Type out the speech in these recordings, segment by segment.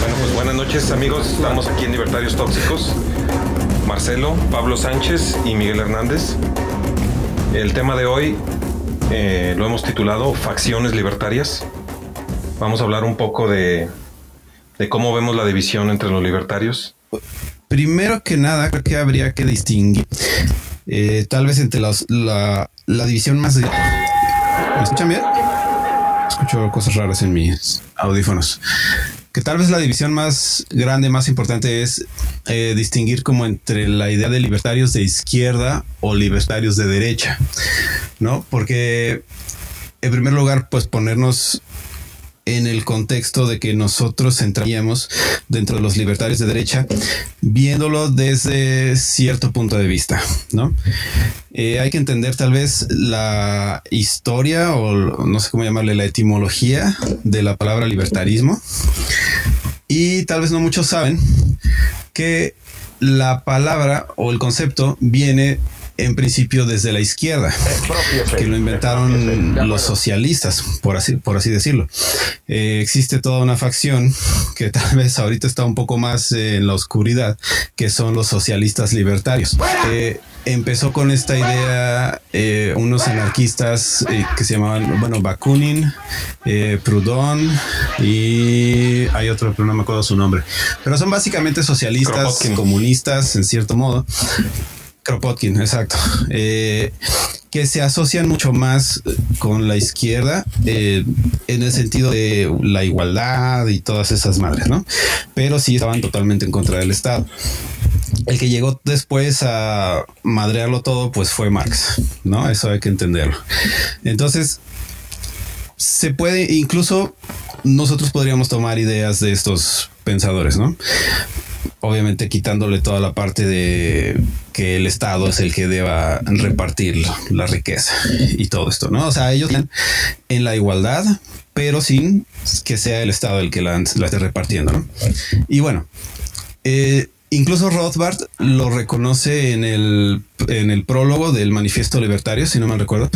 Bueno, pues buenas noches amigos, estamos aquí en Libertarios Tóxicos. Marcelo, Pablo Sánchez y Miguel Hernández. El tema de hoy eh, lo hemos titulado Facciones Libertarias. Vamos a hablar un poco de, de cómo vemos la división entre los libertarios. Primero que nada, creo que habría que distinguir eh, tal vez entre los, la, la división más... ¿Me escuchan bien? Escucho cosas raras en mis audífonos. Que tal vez la división más grande, más importante es eh, distinguir como entre la idea de libertarios de izquierda o libertarios de derecha, ¿no? Porque en primer lugar, pues ponernos en el contexto de que nosotros entraríamos dentro de los libertarios de derecha, viéndolo desde cierto punto de vista, ¿no? Eh, hay que entender tal vez la historia o no sé cómo llamarle la etimología de la palabra libertarismo. Y tal vez no muchos saben que la palabra o el concepto viene en principio desde la izquierda, que lo inventaron los socialistas, por así, por así decirlo. Eh, existe toda una facción que tal vez ahorita está un poco más en la oscuridad, que son los socialistas libertarios. Eh, empezó con esta idea eh, unos anarquistas eh, que se llamaban, bueno, Bakunin, eh, Proudhon y hay otro, pero no me acuerdo su nombre. Pero son básicamente socialistas, Kropotkin. comunistas, en cierto modo. Kropotkin, exacto. Eh, que se asocian mucho más con la izquierda eh, en el sentido de la igualdad y todas esas madres, ¿no? Pero sí estaban totalmente en contra del Estado. El que llegó después a madrearlo todo, pues fue Marx, ¿no? Eso hay que entenderlo. Entonces, se puede, incluso nosotros podríamos tomar ideas de estos pensadores, ¿no? Obviamente quitándole toda la parte de que el Estado es el que deba repartir la riqueza y todo esto, ¿no? O sea, ellos están en la igualdad, pero sin que sea el Estado el que la, esté repartiendo, ¿no? Y bueno, eh, incluso Rothbard lo reconoce en el, en el prólogo del Manifiesto Libertario, si no me recuerdo,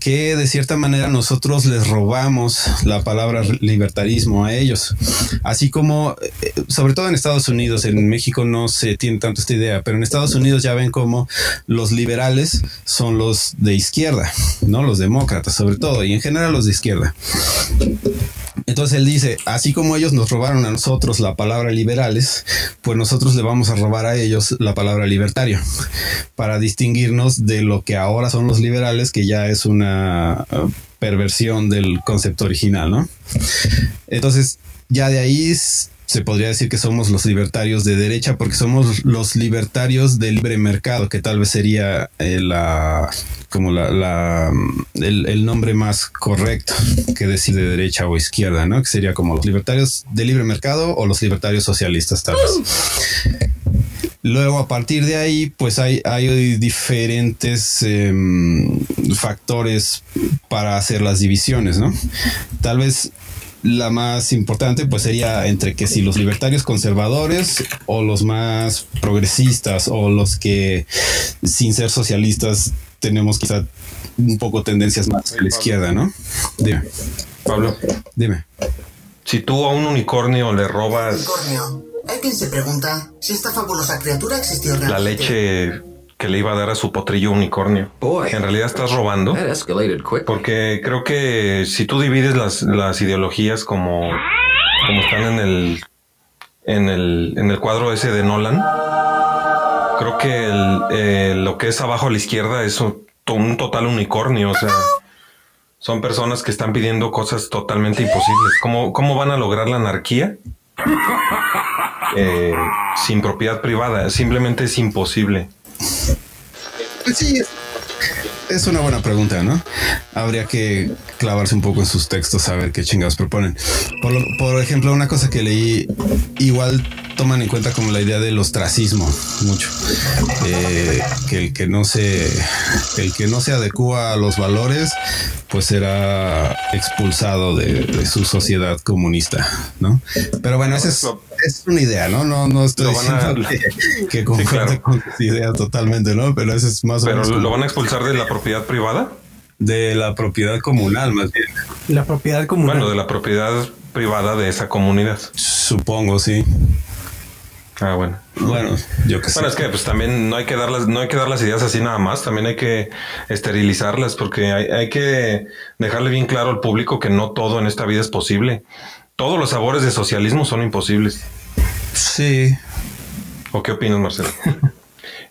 que de cierta manera nosotros les robamos la palabra libertarismo a ellos. Así como, eh, sobre todo en Estados Unidos, en México no se tiene tanto esta idea, pero en Estados Unidos ya ven como los liberales son los de izquierda, no los demócratas, sobre todo, y en general los de izquierda. Entonces él dice, así como ellos nos robaron a nosotros la palabra liberales, pues nosotros le vamos a robar a ellos la palabra libertario para distinguirnos de lo que ahora son los liberales, que ya es una uh, perversión del concepto original, ¿no? Entonces, ya de ahí se podría decir que somos los libertarios de derecha porque somos los libertarios del libre mercado, que tal vez sería eh, la como la, la- el, nombre más correcto que decir de derecha o izquierda, ¿no? Que sería como los libertarios del libre mercado o los libertarios socialistas, tal vez. Luego, a partir de ahí, pues hay, hay diferentes em, factores para hacer las divisiones, ¿no? Tal vez la más importante, pues sería entre que si los libertarios conservadores o los más progresistas o los que, sin ser socialistas, tenemos quizá un poco tendencias más a la izquierda, ¿no? Dime, Pablo, dime. si tú a un unicornio le robas Unicornio. Hay quien se pregunta si esta fabulosa criatura existió realmente. la leche que le iba a dar a su potrillo unicornio, Boy. en realidad estás robando. Porque creo que si tú divides las, las ideologías como, como están en el, en, el, en el cuadro ese de Nolan, creo que el, eh, lo que es abajo a la izquierda es un, un total unicornio. O sea, son personas que están pidiendo cosas totalmente imposibles. ¿Cómo, cómo van a lograr la anarquía? Eh, sin propiedad privada. Simplemente es imposible. Pues sí, es una buena pregunta, ¿no? Habría que clavarse un poco en sus textos a ver qué chingados proponen. Por, lo- por ejemplo, una cosa que leí igual toman en cuenta como la idea del ostracismo mucho. Eh, que el que no se, el que no se adecua a los valores, pues será expulsado de, su sociedad comunista, ¿no? Pero bueno, esa es, es una idea, ¿no? No, no estoy Lo a- diciendo que, que concuerde claro. con tu idea totalmente, ¿no? Pero esa es más o Pero menos lo como van a expulsar de la propiedad privada. de la propiedad comunal, más bien. La propiedad comunal. Bueno, de la propiedad privada de esa comunidad. Supongo, sí. Ah, bueno. Bueno, yo que sé. Bueno, es que pues también no hay que dar las, no hay que dar las ideas así nada más, también hay que esterilizarlas porque hay, hay que dejarle bien claro al público que no todo en esta vida es posible. Todos los sabores de socialismo son imposibles. Sí. ¿O qué opinas, Marcelo?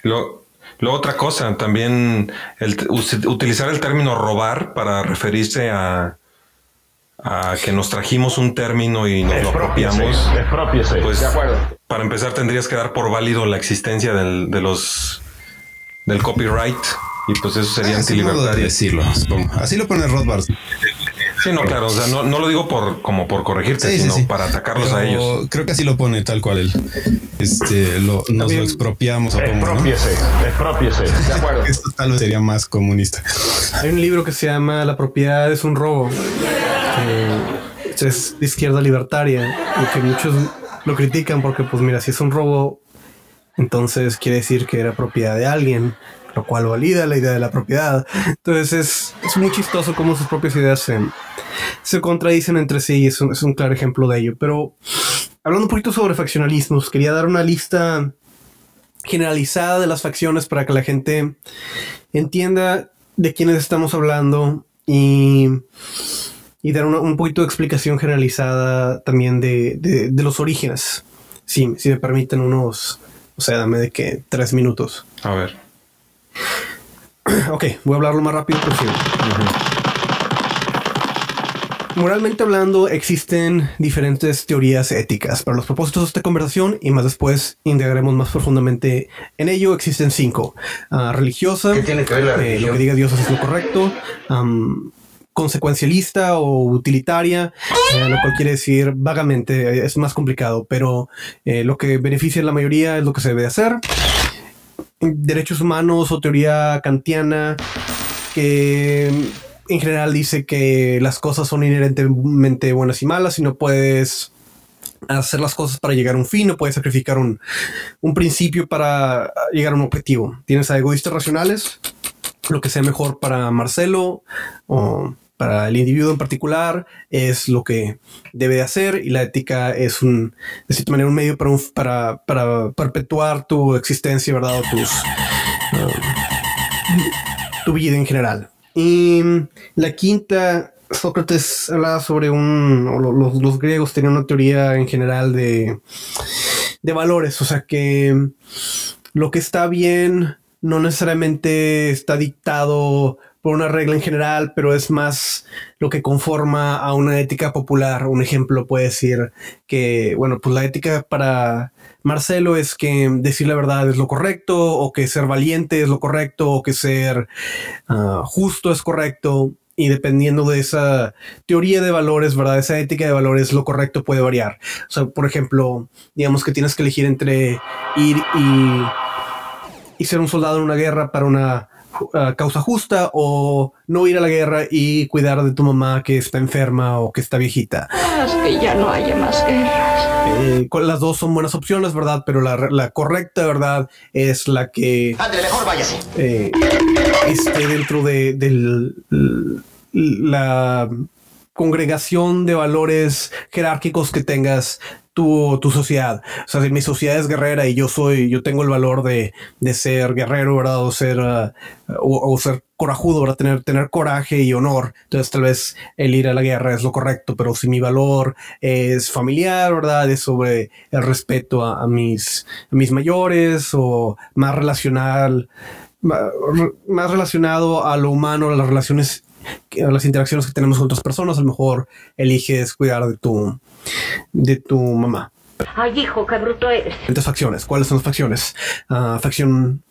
Lo, lo otra cosa, también el, utilizar el término robar para referirse a, a que nos trajimos un término y nos lo apropiamos. Expropiese. Pues, de acuerdo. para empezar, tendrías que dar por válido la existencia del, de los del copyright y pues eso sería de antilibertario. Así lo pone Rothbard. Sí, no, claro, o sea, no, no lo digo por como por corregirte, Sí, sino sí. para atacarlos a ellos. Creo que así lo pone tal cual él. Este, lo, nos También- lo expropiamos, supongo, ¿no? Expropiese. Expropiese. De acuerdo. Esto tal vez sería más comunista. Hay un libro que se llama La propiedad es un robo. que es de izquierda libertaria y que muchos lo critican porque, pues mira, si es un robo, entonces quiere decir que era propiedad de alguien, lo cual valida la idea de la propiedad. Entonces es, es muy chistoso cómo sus propias ideas se, se contradicen entre sí y es un, es un claro ejemplo de ello. Pero hablando un poquito sobre faccionalismos, quería dar una lista generalizada de las facciones para que la gente entienda de quiénes estamos hablando y, y dar una- un poquito de explicación generalizada también de, de- de los orígenes. Si, si me permiten unos, o sea, dame de que tres minutos. A ver. Ok, voy a hablar lo más rápido posible. Moralmente hablando, existen diferentes teorías éticas. Para los propósitos de esta conversación y más después indagaremos más profundamente en ello, existen cinco. Ah, religiosa, ¿Qué tiene que ver la eh, lo que diga Dios es lo correcto. consecuencialista o utilitaria, eh, lo cual quiere decir vagamente, eh, es más complicado, pero eh, lo que beneficia a la mayoría es lo que se debe hacer derechos humanos o teoría kantiana que en general dice que las cosas son inherentemente buenas y malas y no puedes hacer las cosas para llegar a un fin, no puedes sacrificar un, un principio para llegar a un objetivo. Tienes a egoístas racionales, lo que sea mejor para Marcelo o para el individuo en particular es lo que debe de hacer y la ética es un, de cierta manera, un medio para, un- para, perpetuar tu existencia, ¿verdad? O tus, um, tu vida en general. Y la quinta, Sócrates hablaba sobre un, los, los griegos tenían una teoría en general de, de valores, o sea que lo que está bien no necesariamente está dictado por una regla en general, pero es más lo que conforma a una ética popular. Un ejemplo puede decir que, bueno, pues la ética para Marcelo es que decir la verdad es lo correcto, o que ser valiente es lo correcto, o que ser ah, justo es correcto. Y dependiendo de esa teoría de valores, ¿verdad? Esa ética de valores, lo correcto puede variar. O sea, por ejemplo, digamos que tienes que elegir entre ir y y ser un soldado en una guerra para una uh, causa justa o no ir a la guerra y cuidar de tu mamá que está enferma o que está viejita. Haz que ya no haya más guerras. Eh, las dos son buenas opciones, ¿verdad? Pero la, re- la correcta, ¿verdad? Es la que Andre, mejor váyase. eh, esté dentro de del- la congregación de valores jerárquicos que tengas tu, tu sociedad. O sea, si mi sociedad es guerrera y yo soy, yo tengo el valor de, de ser guerrero, ¿verdad? O ser, ah, o, ser corajudo, ¿verdad? Tener, tener coraje y honor. Entonces, tal vez el ir a la guerra es lo correcto, pero si mi valor es familiar, ¿verdad? Es sobre el respeto a, mis, mis mayores o más relacional, más relacionado a lo humano, a las relaciones, a las interacciones que tenemos con otras personas, a lo mejor eliges cuidar de tu, de tu mamá. Ay, hijo, qué bruto eres. Diferentes facciones. ¿Cuáles son las facciones? Ah, facción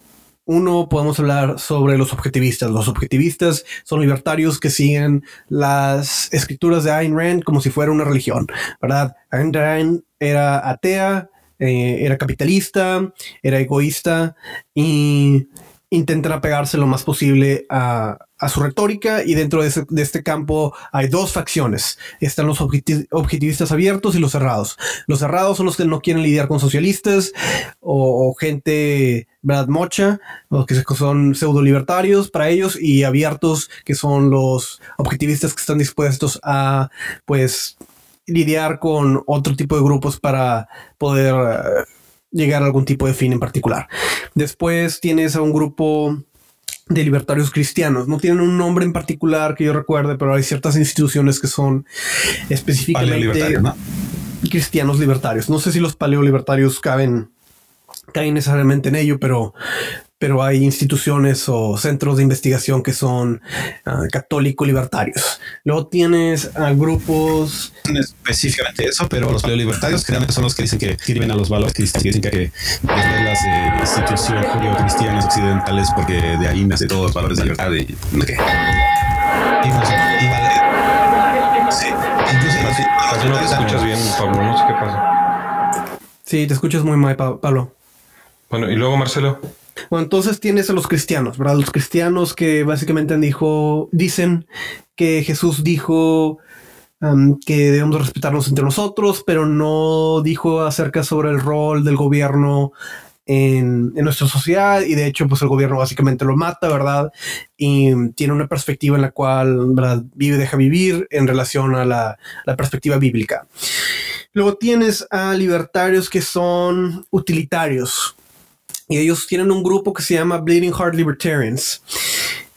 1, podemos hablar sobre los objetivistas. Los objetivistas son libertarios que siguen las escrituras de Ayn Rand como si fuera una religión, ¿verdad? Ayn Rand era atea eh, era capitalista, era egoísta y intentan apegarse lo más posible a, a su retórica y dentro de, ese- de este campo hay dos facciones. Están los objeti- objetivistas abiertos y los cerrados. Los cerrados son los que no quieren lidiar con socialistas o, gente, ¿verdad? Mocha, los que son pseudo libertarios para ellos y abiertos que son los objetivistas que están dispuestos a, pues, lidiar con otro tipo de grupos para poder eh, llegar a algún tipo de fin en particular. Después tienes a un grupo de libertarios cristianos. No tienen un nombre en particular que yo recuerde, pero hay ciertas instituciones que son específicamente cristianos libertarios. No sé si los paleolibertarios caben, caen necesariamente en ello, pero, pero hay instituciones o centros de investigación que son ah, católico-libertarios. Luego tienes a grupos específicamente eso, pero los paleolibertarios generalmente son los que dicen que escriben a los valores cristianos, que dicen que, que de las eh, instituciones judio-cristianas occidentales, porque de ahí nace todos los valores de libertad y no sé qué. Y, no sé, y vale. Sí, Casi no te escuchas bien, Pablo. No sé qué pasa. Sí, te escuchas muy mal, Pa- Pablo. Bueno, y luego Marcelo. Bueno, entonces tienes a los cristianos, ¿verdad? Los cristianos que básicamente dijo, dicen que Jesús dijo que debemos respetarnos entre nosotros, pero no dijo acerca sobre el rol del gobierno en, en nuestra sociedad y de hecho pues el gobierno básicamente lo mata, ¿verdad? Y tiene una perspectiva en la cual ¿verdad? vive, deja vivir en relación a la, la perspectiva bíblica. Luego tienes a libertarios que son utilitarios y ellos tienen un grupo que se llama Bleeding Heart Libertarians.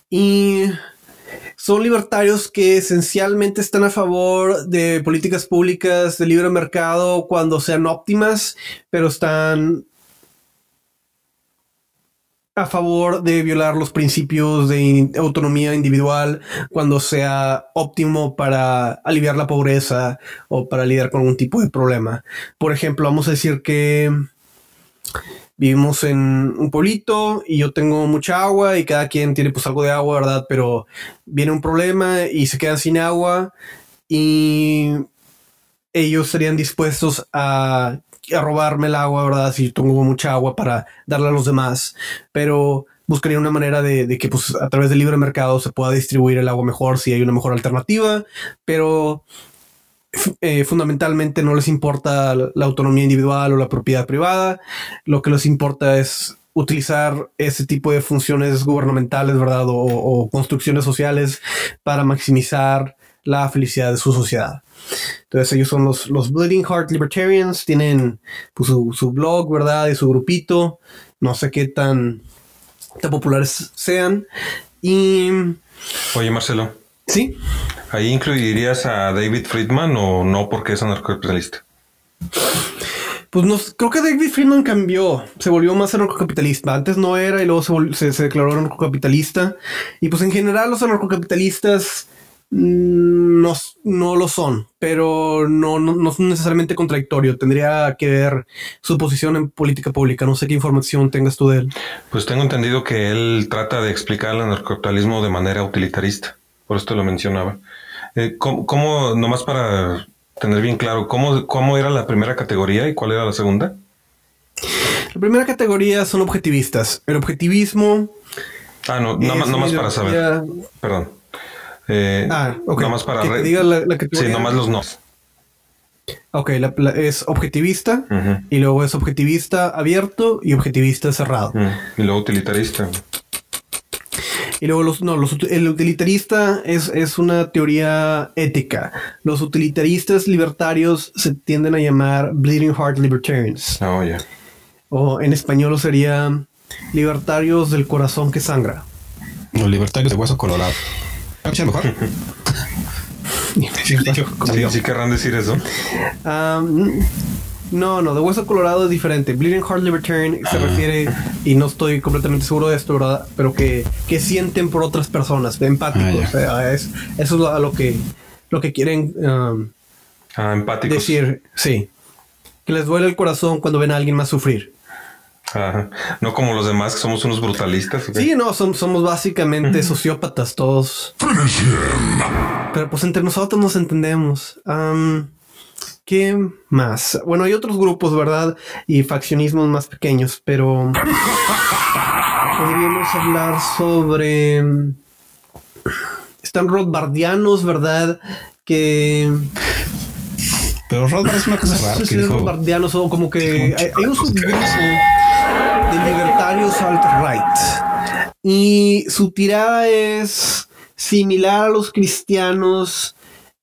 Y son libertarios que esencialmente están a favor de políticas públicas de libre mercado cuando sean óptimas, pero están a favor de violar los principios de autonomía individual cuando sea óptimo para aliviar la pobreza o para lidiar con algún tipo de problema. Por ejemplo, vamos a decir que vivimos en un pueblito y yo tengo mucha agua y cada quien tiene pues algo de agua, ¿verdad? Pero viene un problema y se quedan sin agua y ellos estarían dispuestos a, a robarme el agua, ¿verdad? Si tengo mucha agua para darle a los demás, pero buscaría una manera de, de que pues a través del libre mercado se pueda distribuir el agua mejor si hay una mejor alternativa, pero eh, fundamentalmente no les importa la, autonomía individual o la propiedad privada, lo que les importa es utilizar ese tipo de funciones gubernamentales, ¿verdad? O, o construcciones sociales para maximizar la felicidad de su sociedad. Entonces ellos son los, los Bleeding Heart Libertarians, tienen pues, su, su blog, ¿verdad? Y su grupito. No sé qué tan, tan populares sean. Y Oye, Marcelo. Sí, ¿Ahí incluirías a David Friedman o no porque es anarcocapitalista? pues no, creo que David Friedman cambió, se volvió más anarcocapitalista. Antes no era y luego se, vol- se, se declaró anarcocapitalista. Y pues en general los anarcocapitalistas mm, no, no lo son, pero no, no, no son necesariamente contradictorio. Tendría que ver su posición en política pública. No sé qué información tengas tú de él. Pues tengo entendido que él trata de explicar el anarcocapitalismo de manera utilitarista. Por esto lo mencionaba. Eh, ¿cómo, cómo, nomás para tener bien claro, cómo, cómo era la primera categoría y cuál era la segunda? La primera categoría son objetivistas. El objetivismo. Ah, no, nada más, para saber. Perdón. Eh, Ah, ok. Nada más para... Que diga la- la sí, categoría. nomás los no. Ok, la- la- es objetivista y luego es objetivista abierto y objetivista cerrado. Y luego utilitarista. Y luego los, no, los, el utilitarista es, es una teoría ética. Los utilitaristas libertarios se tienden a llamar Bleeding Heart Libertarians. Ah. O en español sería libertarios del corazón que sangra. Los libertarios de hueso colorado. ¿Escucha mejor? Sí, sí querrán decir eso. Mm, no, no, de hueso colorado es diferente. Bleeding Heart Libertarian se refiere, y no estoy completamente seguro de esto, ¿verdad? Pero que, que sienten por otras personas, empáticos. Ah, es, eso es lo, a lo que, lo que quieren um, Ah, empáticos. decir, sí. Que les duele el corazón cuando ven a alguien más sufrir. Ajá. No como los demás, que somos unos brutalistas. Sí, no, som- somos básicamente sociópatas todos. Pero pues entre nosotros nos entendemos. ¿Qué más? Bueno, hay otros grupos, ¿verdad? Y faccionismos más pequeños, pero podríamos hablar sobre... Están Rothbardianos, ¿verdad? Que... Pero Rothbard es una cosa rara. Sí, que sí, dijo, Rothbardianos o como que hay, hay un subgrupo de libertarios alt-right. Y su tirada es similar a los cristianos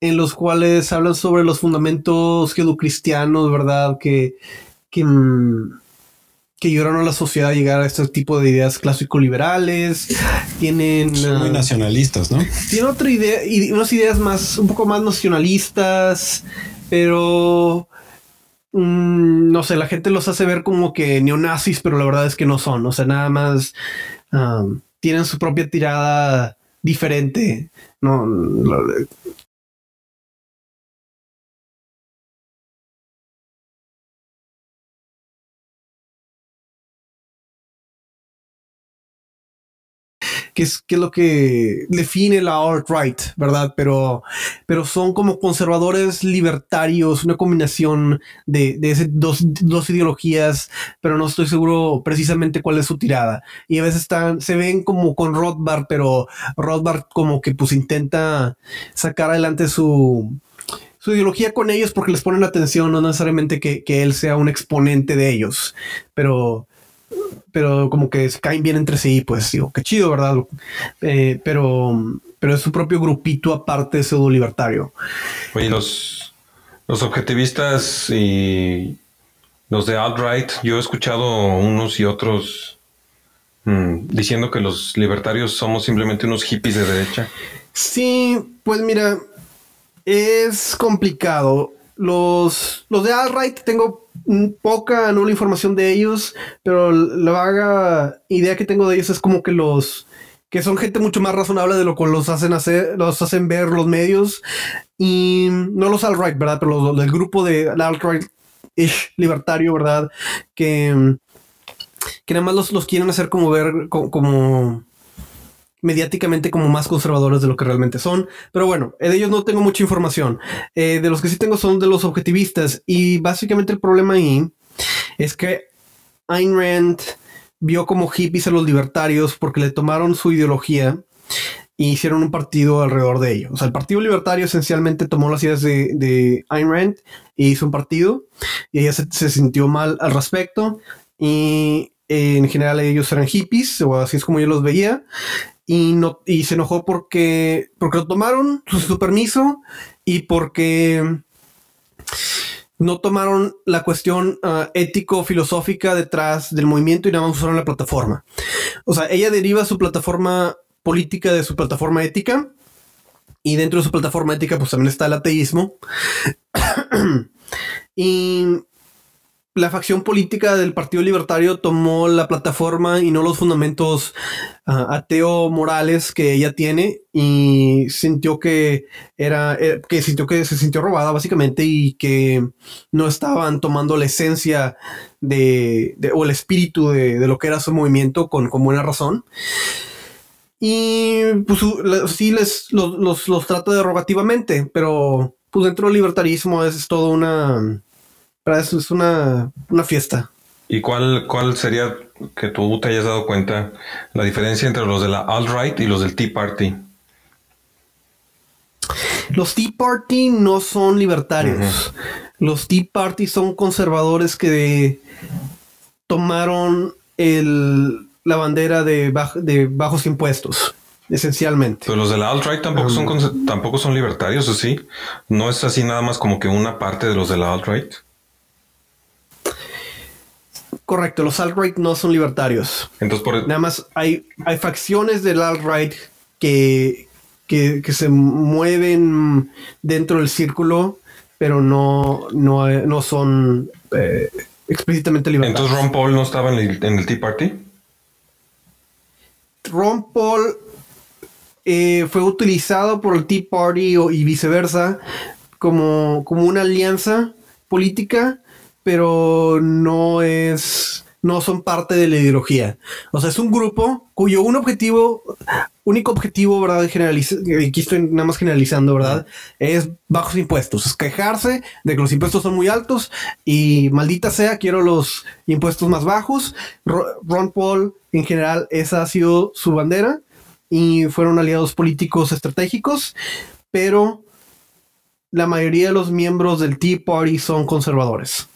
en los cuales hablan sobre los fundamentos judeocristianos, ¿verdad? Que, que, mm, que ayudaron a la sociedad a llegar a este tipo de ideas clásico-liberales. Tienen... son muy ah, nacionalistas, ¿no? tiene otra idea y unas ideas más, un poco más nacionalistas, pero mm, no sé, la gente los hace ver como que neonazis, pero la verdad es que no son. O sea, nada más um, tienen su propia tirada diferente. No, que es, que es lo que define la alt-right, ¿verdad? Pero, pero son como conservadores libertarios, una combinación de, de ese dos, dos ideologías, pero no estoy seguro precisamente cuál es su tirada. Y a veces están, se ven como con Rothbard, pero Rothbard como que pues intenta sacar adelante su, su ideología con ellos porque les ponen atención, no necesariamente que, que él sea un exponente de ellos, pero pero como que se caen bien entre sí, pues digo, qué chido, ¿verdad? Eh, pero, pero es su propio grupito aparte pseudo libertario. Oye, los, los objetivistas y los de alt-right, yo he escuchado unos y otros mm, diciendo que los libertarios somos simplemente unos hippies de derecha. Sí, pues mira, es complicado. Los, los de alt-right tengo poca, nula información de ellos, pero la vaga idea que tengo de ellos es como que los que son gente mucho más razonable de lo que los hacen hacer, los hacen ver los medios y no los alt-right, ¿verdad? Pero los, del grupo de alt-right-ish libertario, ¿verdad? Que, que nada más los, los quieren hacer como ver co- como mediáticamente como más conservadores de lo que realmente son. Pero bueno, de ellos no tengo mucha información. Eh, de los que sí tengo son de los objetivistas. Y básicamente el problema ahí es que Ayn Rand vio como hippies a los libertarios porque le tomaron su ideología e hicieron un partido alrededor de ello. O sea, el Partido Libertario esencialmente tomó las ideas de, de Ayn Rand e hizo un partido y ella se, se sintió mal al respecto y eh, en general ellos eran hippies o así es como yo los veía y no y se enojó porque porque lo tomaron su, permiso y porque no tomaron la cuestión ah, ético-filosófica detrás del movimiento y nada más usaron la plataforma. O sea, ella deriva su plataforma política de su plataforma ética y dentro de su plataforma ética pues también está el ateísmo. y la facción política del Partido Libertario tomó la plataforma y no los fundamentos ah, ateo morales que ella tiene y sintió que era eh, que sintió que se sintió robada básicamente y que no estaban tomando la esencia de, o el espíritu de, de lo que era su movimiento con, con buena razón. Y pues sí les los, los, trata derogativamente, pero pues dentro del libertarismo es, es todo una para eso es una, una fiesta. ¿Y cuál, cuál sería que tú te hayas dado cuenta la diferencia entre los de la alt-right y los del Tea Party? Los Tea Party no son libertarios. Los Tea Party son conservadores que tomaron el, la bandera de, baj- de bajos impuestos, esencialmente. Pero los de la alt-right tampoco, son, tampoco son libertarios, ¿o sí? No es así nada más como que una parte de los de la alt-right. Correcto, los alt-right no son libertarios. Entonces, por, Nada más hay, hay facciones del alt-right que, que, que se mueven dentro del círculo, pero no, no, no son eh, explícitamente libertarios. entonces Ron Paul no estaba en el, en el Tea Party. Ron Paul eh, fue utilizado por el Tea Party o- y viceversa como, como una alianza política, pero no es no son parte de la ideología. O sea, es un grupo cuyo objetivo, único objetivo, ¿verdad? Generaliza, aquí estoy nada más generalizando, ¿verdad? Es bajos impuestos, es quejarse de que los impuestos son muy altos y maldita sea, quiero los impuestos más bajos. Ro- Ron Paul, en general, esa ha sido su bandera y fueron aliados políticos estratégicos, pero la mayoría de los miembros del Tea Party son conservadores.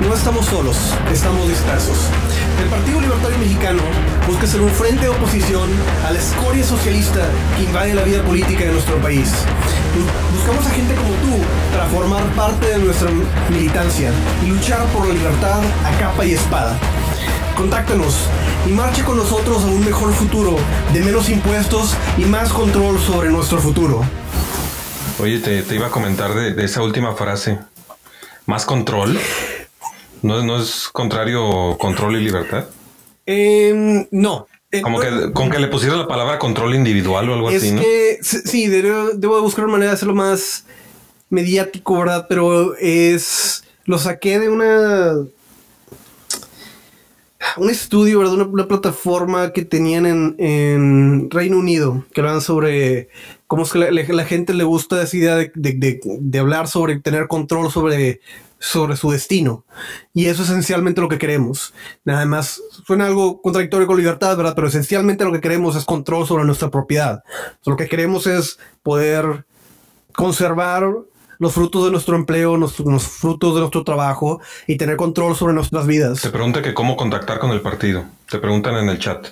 No estamos solos, estamos dispersos. El Partido Libertario Mexicano busca ser un frente de oposición a la escoria socialista que invade la vida política de nuestro país. Buscamos a gente como tú para formar parte de nuestra militancia y luchar por la libertad a capa y espada. Contáctanos y marche con nosotros a un mejor futuro, de menos impuestos y más control sobre nuestro futuro. Oye, te, iba a comentar de esa última frase. ¿Más control? ¿No, no es contrario control y libertad? Em, no. Eh, Como que con que le pusiera la palabra control individual o algo es así, ¿no? que sí, debo, debo de buscar una manera de hacerlo más mediático, ¿verdad? Pero es. Lo saqué de una. Un estudio, ¿verdad? Una, una plataforma que tenían en, en Reino Unido, que hablaban sobre cómo es que la, gente le gusta esa idea de, de- de- de hablar sobre tener control sobre, sobre su destino. Y eso es esencialmente lo que queremos. Nada más suena algo contradictorio con libertad, ¿verdad? Pero esencialmente lo que queremos es control sobre nuestra propiedad. Lo que queremos es poder conservar los frutos de nuestro empleo, los, los frutos de nuestro trabajo y tener control sobre nuestras vidas. Te pregunta que cómo contactar con el partido. Te preguntan en el chat.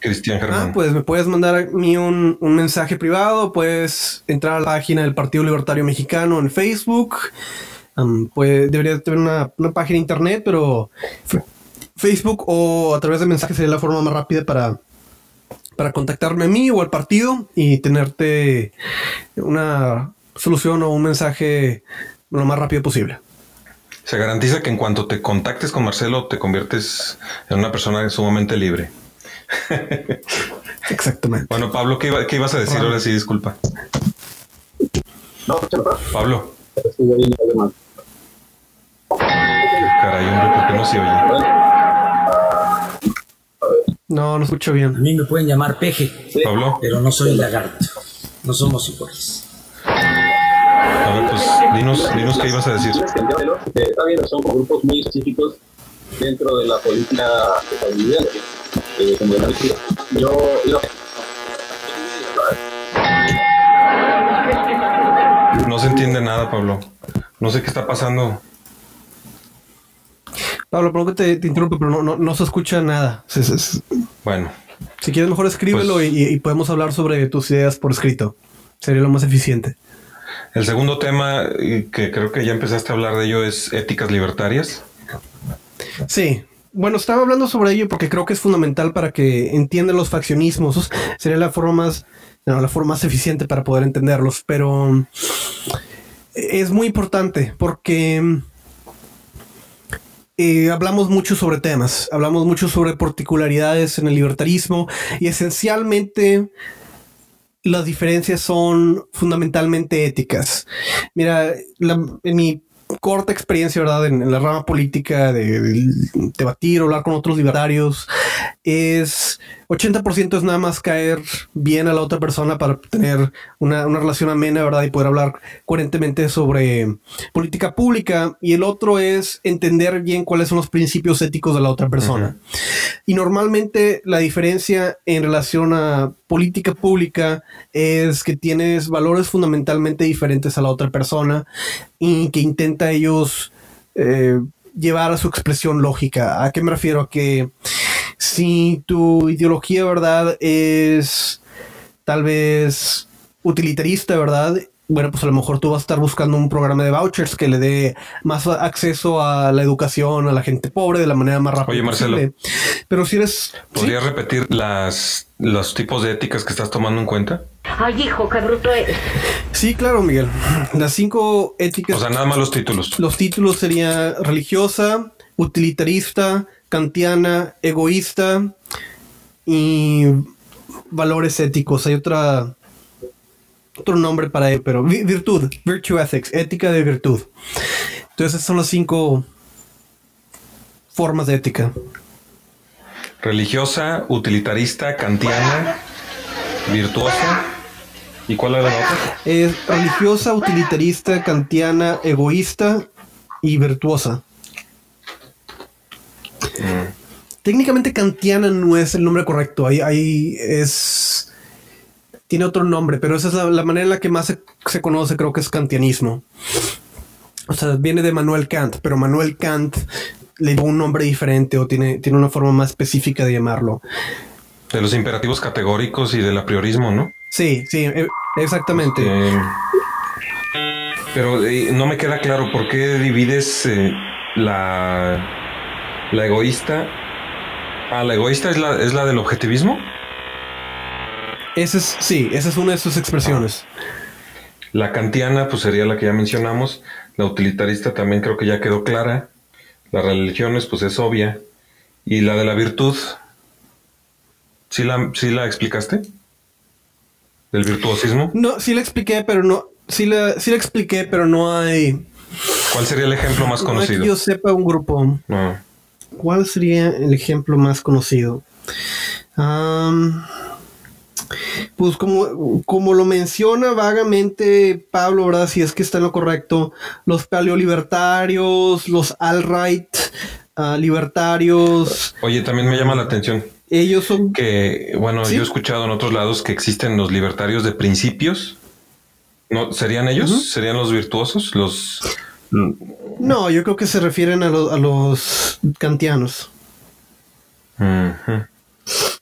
Cristian Germán. Ah, pues me puedes mandar a mí un, un mensaje privado, puedes entrar a la página del Partido Libertario Mexicano en Facebook. Pues debería tener una, una página de internet, pero Facebook o a través de mensajes sería la forma más rápida para, para contactarme a mí o al partido y tenerte una solución o un mensaje lo más rápido posible. Se garantiza que en cuanto te contactes con Marcelo te conviertes en una persona sumamente libre. Exactamente. Bueno, Pablo, ¿qué, iba- qué ibas a decir ahora sí? Disculpa. No, Pablo. Caray, hombre, ¿por qué no se oye? No, no escucho A bien. mí me pueden llamar peje, Pablo. pero no soy lagarto. No somos iguales. A ver, pues dinos, dinos qué ibas a decir. Eh, Está bien, son grupos muy específicos dentro de la política estadounidense, eh, como Yo, yo, No se entiende nada, Pablo. No sé qué está pasando. Pablo, perdón que te, te interrumpo, pero no, no, no se escucha nada. Se- se- se- Bueno, Si quieres, mejor escríbelo Pues- y, y podemos hablar sobre tus ideas por escrito. Sería lo más eficiente. El segundo tema, que creo que ya empezaste a hablar de ello, es éticas libertarias. Sí. Bueno, estaba hablando sobre ello porque creo que es fundamental para que entiendan los faccionismos. Sería la forma más, la forma más eficiente para poder entenderlos. Pero es muy importante porque eh, hablamos mucho sobre temas, hablamos mucho sobre particularidades en el libertarismo y esencialmente las diferencias son fundamentalmente éticas. Mira, la- en mi corta experiencia, ¿verdad? En, la rama política de debatir, hablar con otros libertarios, es 80% es nada más caer bien a la otra persona para tener una, una relación amena, ¿verdad? Y poder hablar coherentemente sobre política pública. Y el otro es entender bien cuáles son los principios éticos de la otra persona. Y normalmente la diferencia en relación a política pública es que tienes valores fundamentalmente diferentes a la otra persona y que intenta ellos eh, llevar a su expresión lógica. ¿A qué me refiero? A que si tu ideología, ¿verdad? Es tal vez utilitarista, ¿verdad? Bueno, pues a lo mejor tú vas a estar buscando un programa de vouchers que le dé más acceso a la educación a la gente pobre de la manera más rápida Oye, Marcelo. posible. Pero si eres... ¿sí? ¿Podrías repetir las, los tipos de éticas que estás tomando en cuenta? Ay, hijo, qué bruto eres. Sí, claro, Miguel. Las cinco éticas. O sea, nada más los títulos. Los títulos serían religiosa, utilitarista, kantiana, egoísta y valores éticos. Hay otra otro nombre para ello, pero vi- virtud, virtue ethics, ética de virtud. Entonces, son las cinco formas de ética. Religiosa, utilitarista, kantiana, virtuosa. ¿Y cuál era la otra? Es religiosa, utilitarista, kantiana, egoísta y virtuosa. Técnicamente kantiana no es el nombre correcto. Ahí, ahí es... Tiene otro nombre, pero esa es la, la manera en la que más se, se conoce, creo que es kantianismo. O sea, viene de Manuel Kant, pero Manuel Kant le dio un nombre diferente o tiene, tiene una forma más específica de llamarlo. De los imperativos categóricos y del apriorismo, ¿no? Sí, sí, e- exactamente. Eh, pero eh, no me queda claro por qué divides eh, la, la egoísta. Ah, la egoísta es la, es la del objetivismo. Ese es, sí, esa es una de sus expresiones. La kantiana, pues sería la que ya mencionamos. La utilitarista también creo que ya quedó clara. Las religiones, pues es obvia. Y la de la virtud, ¿sí la, sí la explicaste? ¿Del virtuosismo? No, sí la expliqué, pero no, sí la, sí la expliqué, pero no hay. ¿Cuál sería el ejemplo más No conocido? que yo sepa un grupo. No. ¿Cuál sería el ejemplo más conocido? Pues como, como lo menciona vagamente Pablo, ¿verdad? Si es que está en lo correcto, los paleolibertarios, los alt-right ah, libertarios, Oye, también me llama la atención ellos son... que, bueno, Sí. yo he escuchado en otros lados que existen los libertarios de principios. ¿No? ¿Serían ellos? ¿Serían los virtuosos? Los... No, yo creo que se refieren a, lo- a los kantianos.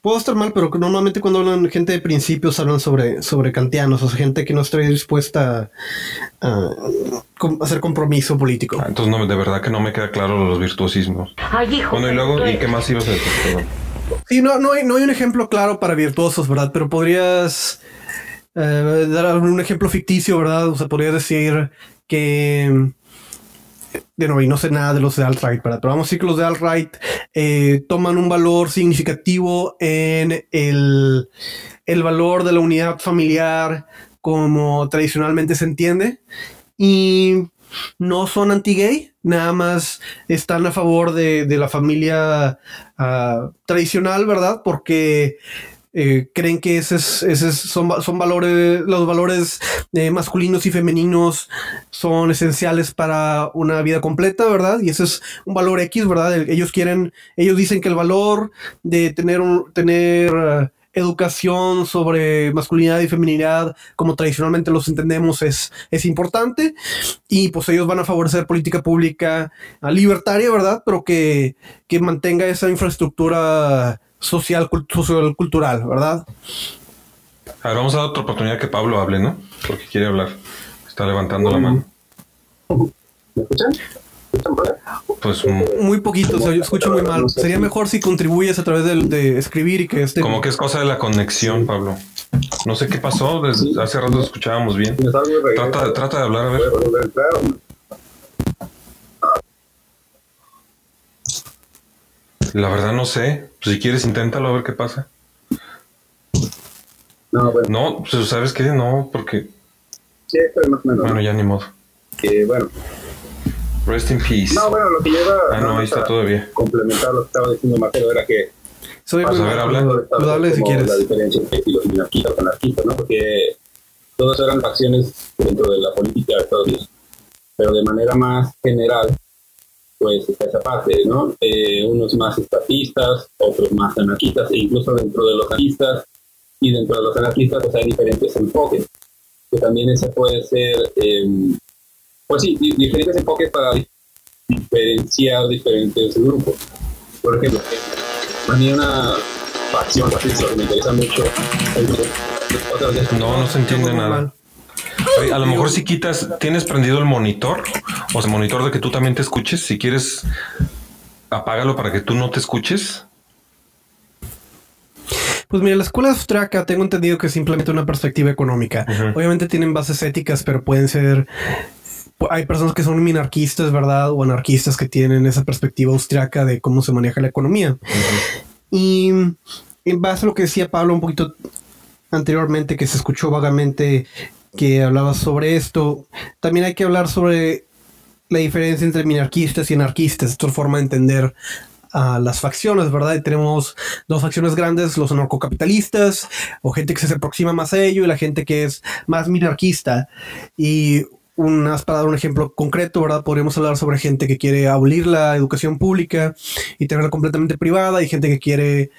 Puedo estar mal, pero normalmente cuando hablan gente de principios hablan sobre, sobre kantianos, o sea, gente que no está dispuesta a, hacer compromiso político. Ah, entonces no, de verdad que no me queda claro los virtuosismos. Ay, hijo. Bueno, y luego, ¿y qué más ibas a decir? Perdón. Sí, no, no, hay, no hay un ejemplo claro para virtuosos, ¿verdad? Pero podrías eh, dar un ejemplo ficticio, ¿verdad? O sea, podría decir que... De nuevo, y no sé nada de los de alt-right. Pero vamos a decir que los de alt-right eh, toman un valor significativo en el, el valor de la unidad familiar como tradicionalmente se entiende y no son anti-gay, nada más están a favor de, de la familia ah, tradicional, ¿verdad? Porque eh, creen que ese es, son, son valores, los valores eh, masculinos y femeninos son esenciales para una vida completa, ¿verdad? Y ese es un valor X, ¿verdad? El- Ellos quieren, ellos dicen que el valor de tener un, tener eh, educación sobre masculinidad y feminidad, como tradicionalmente los entendemos, es, es importante. Y pues ellos van a favorecer política pública libertaria, ¿verdad? Pero que, que mantenga esa infraestructura social, cult- social cultural, ¿verdad? A ver, vamos a dar otra oportunidad que Pablo hable, ¿no? Porque quiere hablar. Está levantando la mano. ¿Me escuchan? Pues mm, Muy poquito, o sea, yo escucho muy mal. Sería mejor si contribuyes a través del- de, escribir y que este... como que es cosa de la conexión, Pablo. No sé qué pasó. Desde hace rato escuchábamos bien. Trata, trata de hablar, a ver. ¿Puedo volver a entrar o no? La verdad no sé. Pues si quieres, inténtalo a ver qué pasa. No, bueno, No, pues sabes qué, no, porque sí, pero más o menos. bueno, ya ni modo. Que, bueno, Rest in peace. no, bueno, lo que lleva Ah, no, ahí está todavía. complementar lo que estaba diciendo Marcelo era que Soy muy a ver, habla. pero dale si quieres. la diferencia entre los minarquistas o anarquistas, ¿no? Porque todas eran facciones dentro de la política de Estados Unidos. Pero de manera más general, pues está esa parte, ¿no? Eh, unos más estatistas, otros más anarquistas, e incluso dentro de los anarquistas y dentro de los anarquistas, pues hay diferentes enfoques. Que también ese puede ser, eh, pues sí, di- diferentes enfoques para di- diferenciar diferentes grupos. Por ejemplo, a mí una facción, que me interesa mucho. otra vez- No, no se entiende nada. A lo mejor si quitas, ¿tienes prendido el monitor? O sea, monitor de que tú también te escuches. Si quieres, apágalo para que tú no te escuches. Pues mira, la escuela austriaca tengo entendido que es simplemente una perspectiva económica. Obviamente tienen bases éticas, pero pueden ser... Hay personas que son minarquistas, ¿verdad? O anarquistas que tienen esa perspectiva austriaca de cómo se maneja la economía. Y en base a lo que decía Pablo un poquito anteriormente, que se escuchó vagamente que hablaba sobre esto, también hay que hablar sobre la diferencia entre minarquistas y anarquistas, es otra forma de entender a las facciones, ¿verdad? Y tenemos dos facciones grandes, los anarcocapitalistas, o gente que se aproxima más a ello, y la gente que es más minarquista. Y unas, para dar un ejemplo concreto, ¿verdad? Podríamos hablar sobre gente que quiere abolir la educación pública y tenerla completamente privada, y gente que quiere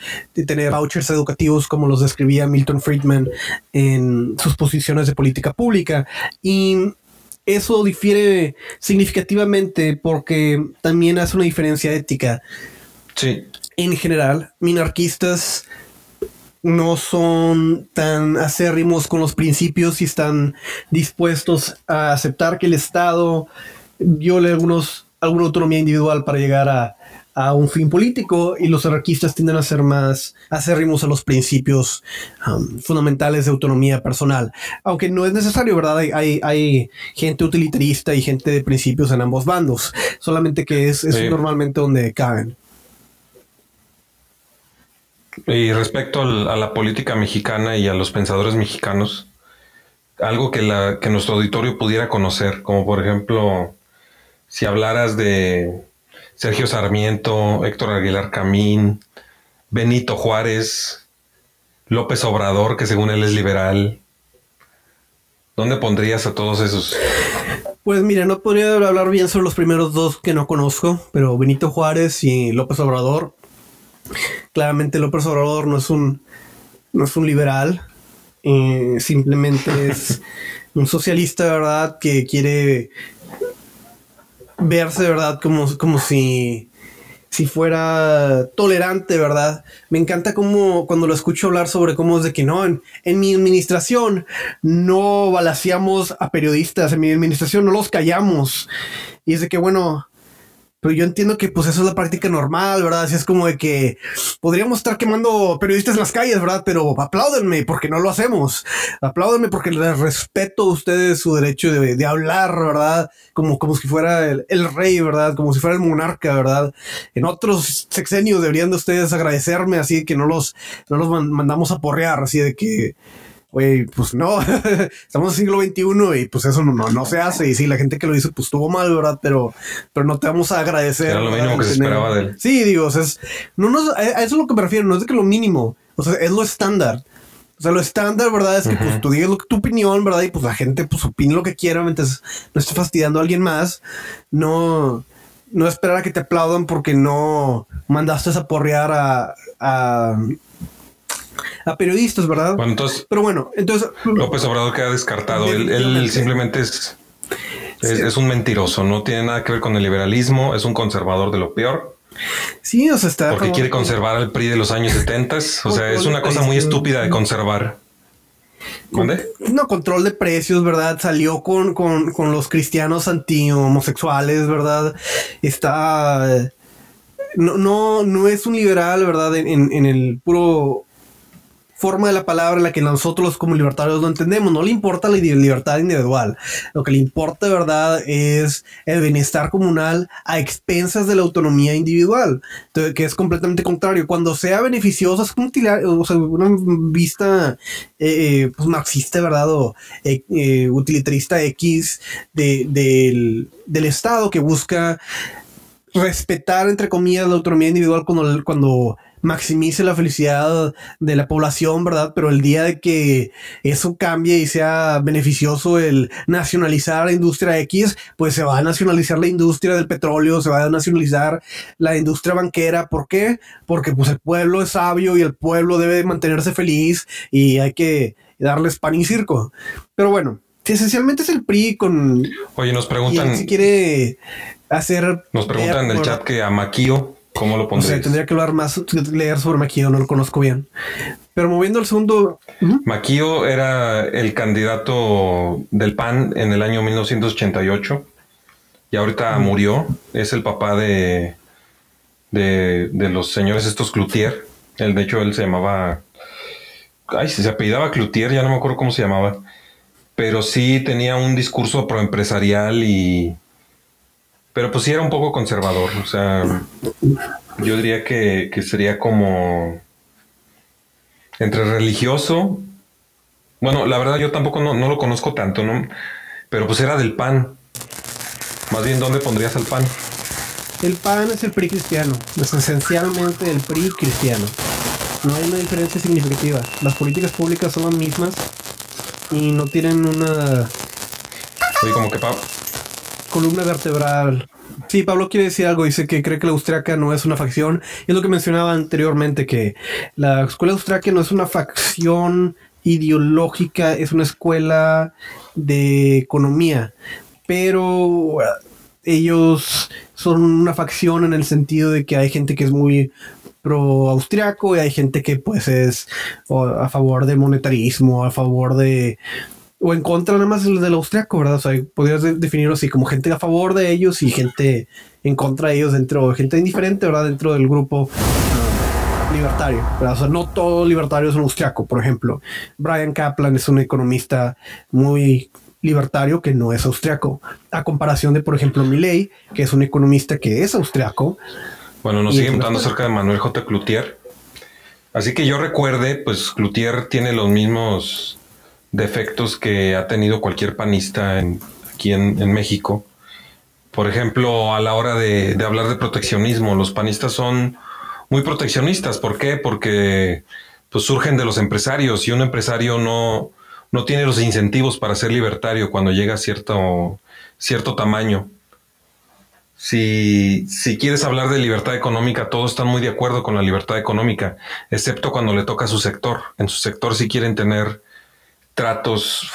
tener vouchers educativos como los describía Milton Friedman en sus posiciones de política pública. Y eso difiere significativamente porque también hace una diferencia ética. Sí. En general, minarquistas no son tan acérrimos con los principios y están dispuestos a aceptar que el Estado viole algunos, alguna autonomía individual para llegar a, a un fin político y los anarquistas tienden a ser más acérrimos a los principios um, fundamentales de autonomía personal. Aunque no es necesario, ¿verdad? Hay, hay, hay gente utilitarista y gente de principios en ambos bandos, solamente que es, es Sí. normalmente donde caen. Y respecto a la política mexicana y a los pensadores mexicanos, algo que, la, que nuestro auditorio pudiera conocer, como por ejemplo, si hablaras de Sergio Sarmiento, Héctor Aguilar Camín, Benito Juárez, López Obrador, que según él es liberal, ¿dónde pondrías a todos esos? Pues mira, no podría hablar bien sobre los primeros dos que no conozco, pero Benito Juárez y López Obrador. Claramente López Obrador no es un, no es un liberal, eh, simplemente es un socialista, ¿verdad? Que quiere verse, ¿verdad? Como, como si, si fuera tolerante, ¿verdad? Me encanta como cuando lo escucho hablar sobre cómo es de que no, en, en mi administración no balaseamos a periodistas, en mi administración no los callamos. Y es de que, bueno, pero yo entiendo que pues eso es la práctica normal, ¿verdad? Así es como de que podríamos estar quemando periodistas en las calles, ¿verdad? Pero apláudenme porque no lo hacemos. Apláudenme porque les respeto a ustedes su derecho de, de hablar, ¿verdad? Como, como si fuera el, el rey, ¿verdad? Como si fuera el monarca, ¿verdad? En otros sexenios deberían de ustedes agradecerme así que no los, no los man- mandamos a porrear, así de que... Güey, pues no, estamos en el siglo XXI y pues eso no, no, no se hace. Y sí, la gente que lo hizo pues estuvo mal, ¿verdad? Pero, pero no te vamos a agradecer. Era lo mínimo que se Tener- esperaba de él. Sí, digo, o sea, es- no, no, a a eso es lo que me refiero, no es de que lo mínimo, o sea, es lo estándar. O sea, lo estándar, ¿verdad? Es que pues tú digas lo que tu opinión, ¿verdad? Y pues la gente pues opine lo que quiera mientras no esté fastidiando a alguien más. No, no esperar a que te aplaudan porque no mandaste a porrear a, a, a periodistas, ¿verdad? Bueno, entonces Pero bueno, entonces... López Obrador queda descartado. Él, simplemente es, es, es un mentiroso, no tiene nada que ver con el liberalismo, es un conservador de lo peor, Sí, o sea, está... porque como- quiere conservar al PRI de los años 70. O sea, es una cosa muy estúpida de conservar. ¿Mande? No, control de precios, ¿verdad? Salió con, con, con los cristianos anti-homosexuales, ¿verdad? Está... No, no, no es un liberal, ¿verdad? En, en- en el puro forma de la palabra en la que nosotros como libertarios lo entendemos. No le importa la libertad individual. Lo que le importa, ¿verdad? Es el bienestar comunal a expensas de la autonomía individual. Que es completamente contrario. Cuando sea beneficioso, es como o sea, una vista eh, eh, pues marxista, ¿verdad? O eh, utilitarista X de- del, del Estado que busca respetar, entre comillas, la autonomía individual cuando, cuando maximice la felicidad de la población, ¿verdad? Pero el día de que eso cambie y sea beneficioso el nacionalizar la industria X, pues se va a nacionalizar la industria del petróleo, se va a nacionalizar la industria banquera. ¿Por qué? Porque pues el pueblo es sabio y el pueblo debe mantenerse feliz y hay que darles pan y circo. Pero bueno, que esencialmente es el PRI con... Oye, nos preguntan, si quiere hacer... nos preguntan en el chat que a Maquio, ¿cómo lo O sea, pondrías? tendría que hablar más, leer sobre Maquillo, no lo conozco bien. Pero moviendo al segundo, Ujú. Maquio era el candidato del PAN en el año 1988 y ahorita murió. Es el papá de, de, de los señores estos Cloutier. Él, de hecho, él se llamaba... Ay, se apellidaba Cloutier, ya no me acuerdo cómo se llamaba. Pero sí tenía un discurso proempresarial y... Pero pues sí era un poco conservador. O sea, yo diría que, que sería como entre religioso. Bueno, la verdad yo tampoco no, no lo conozco tanto, ¿no? Pero pues era del PAN. Más bien, ¿dónde pondrías al PAN? El PAN es el PRI cristiano, es esencialmente el PRI cristiano. No hay una diferencia significativa. Las políticas públicas son las mismas y no tienen una Oye, como que pa- columna vertebral. Sí, Pablo quiere decir algo. Dice que cree que la austriaca no es una facción. Y es lo que mencionaba anteriormente, que la escuela austriaca no es una facción ideológica, es una escuela de economía. Pero eh, ellos son una facción en el sentido de que hay gente que es muy pro austriaco y hay gente que pues es a favor del monetarismo, a favor de o en contra nada más del, austriaco, ¿verdad? O sea, podrías de- definirlo así como gente a favor de ellos y gente en contra de ellos dentro, gente indiferente, ¿verdad? Dentro del grupo ah, libertario, ¿verdad? O sea, no todo libertario es un austriaco, por ejemplo. Brian Kaplan es un economista muy libertario que no es austriaco, a comparación de, por ejemplo, Milley, que es un economista que es austriaco. Bueno, nos siguen una- acerca de Manuel J. Cloutier. Así que yo recuerde, pues Cloutier tiene los mismos defectos que ha tenido cualquier panista en- aquí en, México. Por ejemplo, a la hora de, hablar de proteccionismo, los panistas son muy proteccionistas. ¿Por qué? Porque pues surgen de los empresarios y un empresario no, no tiene los incentivos para ser libertario cuando llega a cierto, cierto tamaño. Si, si quieres hablar de libertad económica, todos están muy de acuerdo con la libertad económica, excepto cuando le toca a su sector. En su sector sí quieren tener tratos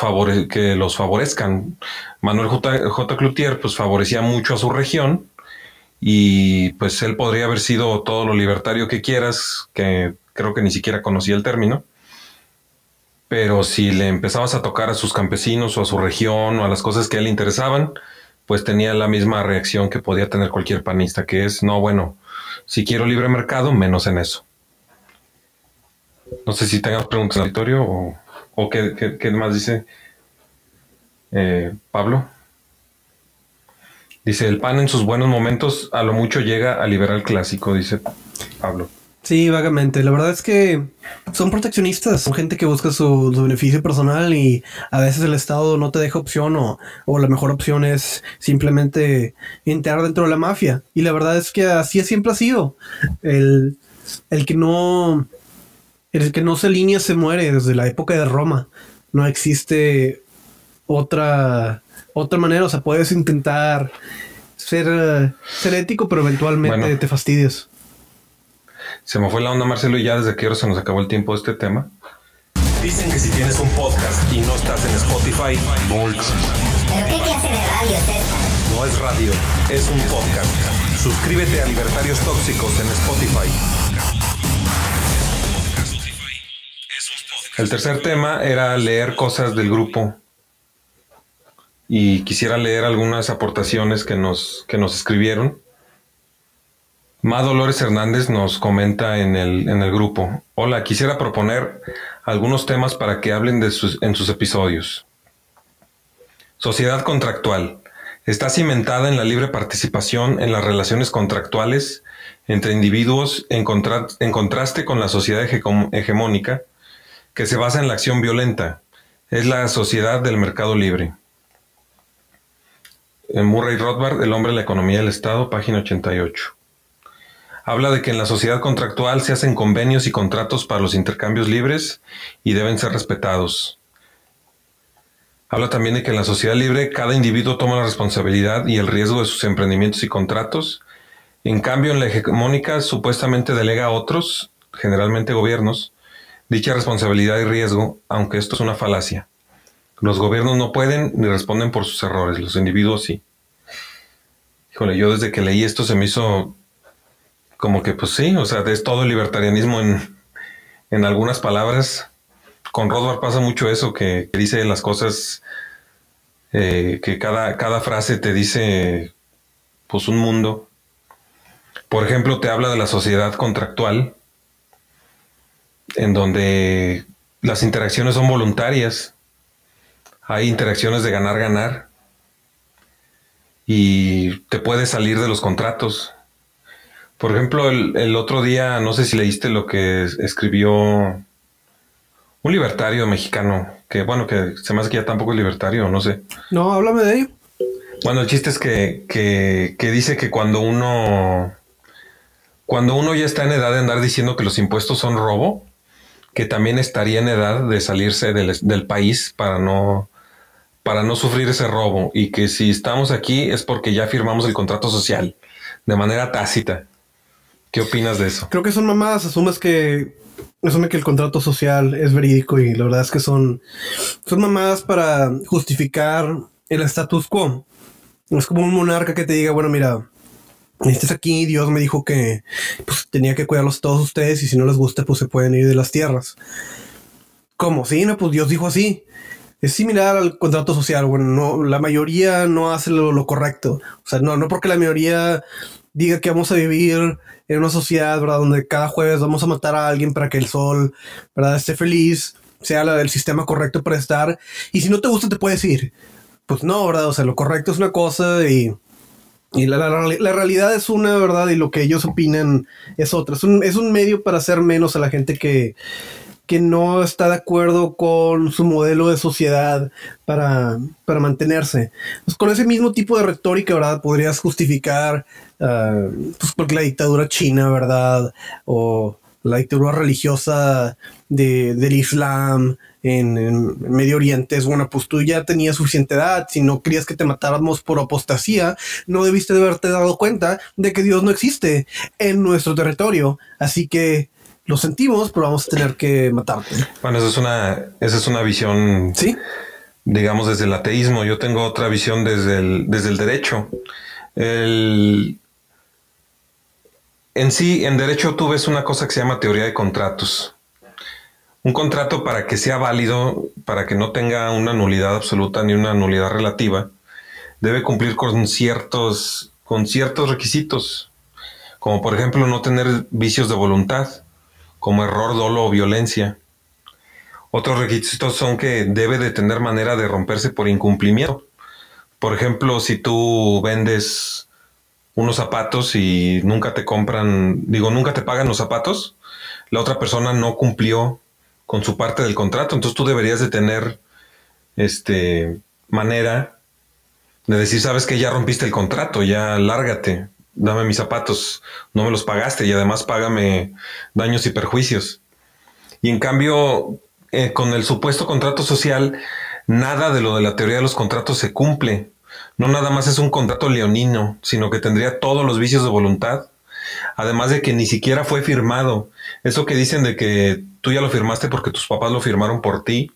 que los favorezcan. Manuel J. J. Cloutier pues favorecía mucho a su región y pues él podría haber sido todo lo libertario que quieras, que creo que ni siquiera conocía el término. Pero si le empezabas a tocar a sus campesinos o a su región o a las cosas que a él interesaban, pues tenía la misma reacción que podía tener cualquier panista, que es, no, bueno, si quiero libre mercado, menos en eso. No sé si tengas preguntas en auditorio o, o qué, qué- qué más dice eh, Pablo. Dice, el PAN en sus buenos momentos a lo mucho llega a liberal clásico, dice Pablo. Sí, vagamente. La verdad es que son proteccionistas, son gente que busca su, su beneficio personal y a veces el Estado no te deja opción o, o la mejor opción es simplemente entrar dentro de la mafia. Y la verdad es que así siempre ha sido. El, el que no el que no se alinea se muere desde la época de Roma. No existe otra otra manera. O sea, puedes intentar ser, eh, ser ético, pero eventualmente Bueno. te fastidias. Se me fue la onda, Marcelo, y ya desde que ahora se nos acabó el tiempo de este tema. Dicen que si tienes un podcast y no estás en Spotify, existe. ¿Pero qué clase de radio es esta? No es radio, es un podcast. Suscríbete a Libertarios Tóxicos en Spotify. El tercer tema era leer cosas del grupo. Y quisiera leer algunas aportaciones que nos, que nos escribieron. Ma Dolores Hernández nos comenta en el, en el grupo. Hola, quisiera proponer algunos temas para que hablen de sus, en sus episodios. Sociedad contractual. Está cimentada en la libre participación en las relaciones contractuales entre individuos en, en contraste con la sociedad hege- hegemónica que se basa en la acción violenta. Es la sociedad del mercado libre. En Murray Rothbard, El hombre la economía del Estado, página 88. Habla de que en la sociedad contractual se hacen convenios y contratos para los intercambios libres y deben ser respetados. Habla también de que en la sociedad libre cada individuo toma la responsabilidad y el riesgo de sus emprendimientos y contratos. En cambio, en la hegemónica supuestamente delega a otros, generalmente gobiernos, dicha responsabilidad y riesgo, aunque esto es una falacia. Los gobiernos no pueden ni responden por sus errores, los individuos sí. Híjole, yo desde que leí esto se me hizo como que pues sí, o sea, es todo el libertarianismo en, en algunas palabras. Con Rothbard pasa mucho eso, que, dice las cosas, eh, que cada, cada frase te dice pues un mundo. Por ejemplo, te habla de la sociedad contractual, en donde las interacciones son voluntarias. Hay interacciones de ganar-ganar. Y te puedes salir de los contratos. Por ejemplo, el, el otro día, no sé si leíste lo que es- escribió un libertario mexicano, que bueno, que se me hace que ya tampoco es libertario, no sé. No, háblame de ello. Bueno, el chiste es que, que, que dice que cuando uno cuando uno ya está en edad de andar diciendo que los impuestos son robo, que también estaría en edad de salirse del, del país para no, para no sufrir ese robo y que si estamos aquí es porque ya firmamos el contrato social de manera tácita. ¿Qué opinas de eso? Creo que son mamadas, asumes que asume que el contrato social es verídico y la verdad es que son son mamadas para justificar el status quo. Es como un monarca que te diga, bueno, mira, estás aquí, Dios me dijo que pues, tenía que cuidarlos todos ustedes y si no les gusta, pues se pueden ir de las tierras. ¿Cómo? Sí, no, pues Dios dijo así. Es similar al contrato social. Bueno, no, la mayoría no hace lo, lo correcto. O sea, no, no porque la mayoría diga que vamos a vivir en una sociedad, ¿verdad? Donde cada jueves vamos a matar a alguien para que el sol, ¿verdad? Esté feliz, sea el sistema correcto para estar. Y si no te gusta, te puedes ir. Pues no, ¿verdad? O sea, lo correcto es una cosa y y la, la, la, realidad es una, ¿verdad? Y lo que ellos opinan es otra. Es un, es un medio para hacer menos a la gente que, que no está de acuerdo con su modelo de sociedad para, para mantenerse. Pues con ese mismo tipo de retórica, ¿verdad? Podrías justificar, uh, pues porque la dictadura china, ¿verdad? O la dictadura religiosa de, del Islam en, en, Medio Oriente es bueno, pues tú ya tenías suficiente edad, si no querías que te matáramos por apostasía, no debiste de haberte dado cuenta de que Dios no existe en nuestro territorio, así que lo sentimos, pero vamos a tener que matarte. Bueno, esa es una, esa es una visión, ¿Sí? digamos, desde el ateísmo. Yo tengo otra visión desde el, desde el derecho. El, en sí, en derecho tú ves una cosa que se llama teoría de contratos. Un contrato para que sea válido, para que no tenga una nulidad absoluta ni una nulidad relativa, debe cumplir con ciertos, con ciertos requisitos, como por ejemplo no tener vicios de voluntad, como error, dolo o violencia. Otros requisitos son que debe de tener manera de romperse por incumplimiento. Por ejemplo, si tú vendes unos zapatos y nunca te compran, digo, nunca te pagan los zapatos, la otra persona no cumplió con su parte del contrato, entonces tú deberías de tener este manera de decir, sabes que ya rompiste el contrato, ya lárgate, dame mis zapatos, no me los pagaste y además págame daños y perjuicios. Y en cambio, eh, con el supuesto contrato social, nada de lo de la teoría de los contratos se cumple. No nada más es un contrato leonino, sino que tendría todos los vicios de voluntad. Además de que ni siquiera fue firmado. Eso que dicen de que tú ya lo firmaste porque tus papás lo firmaron por ti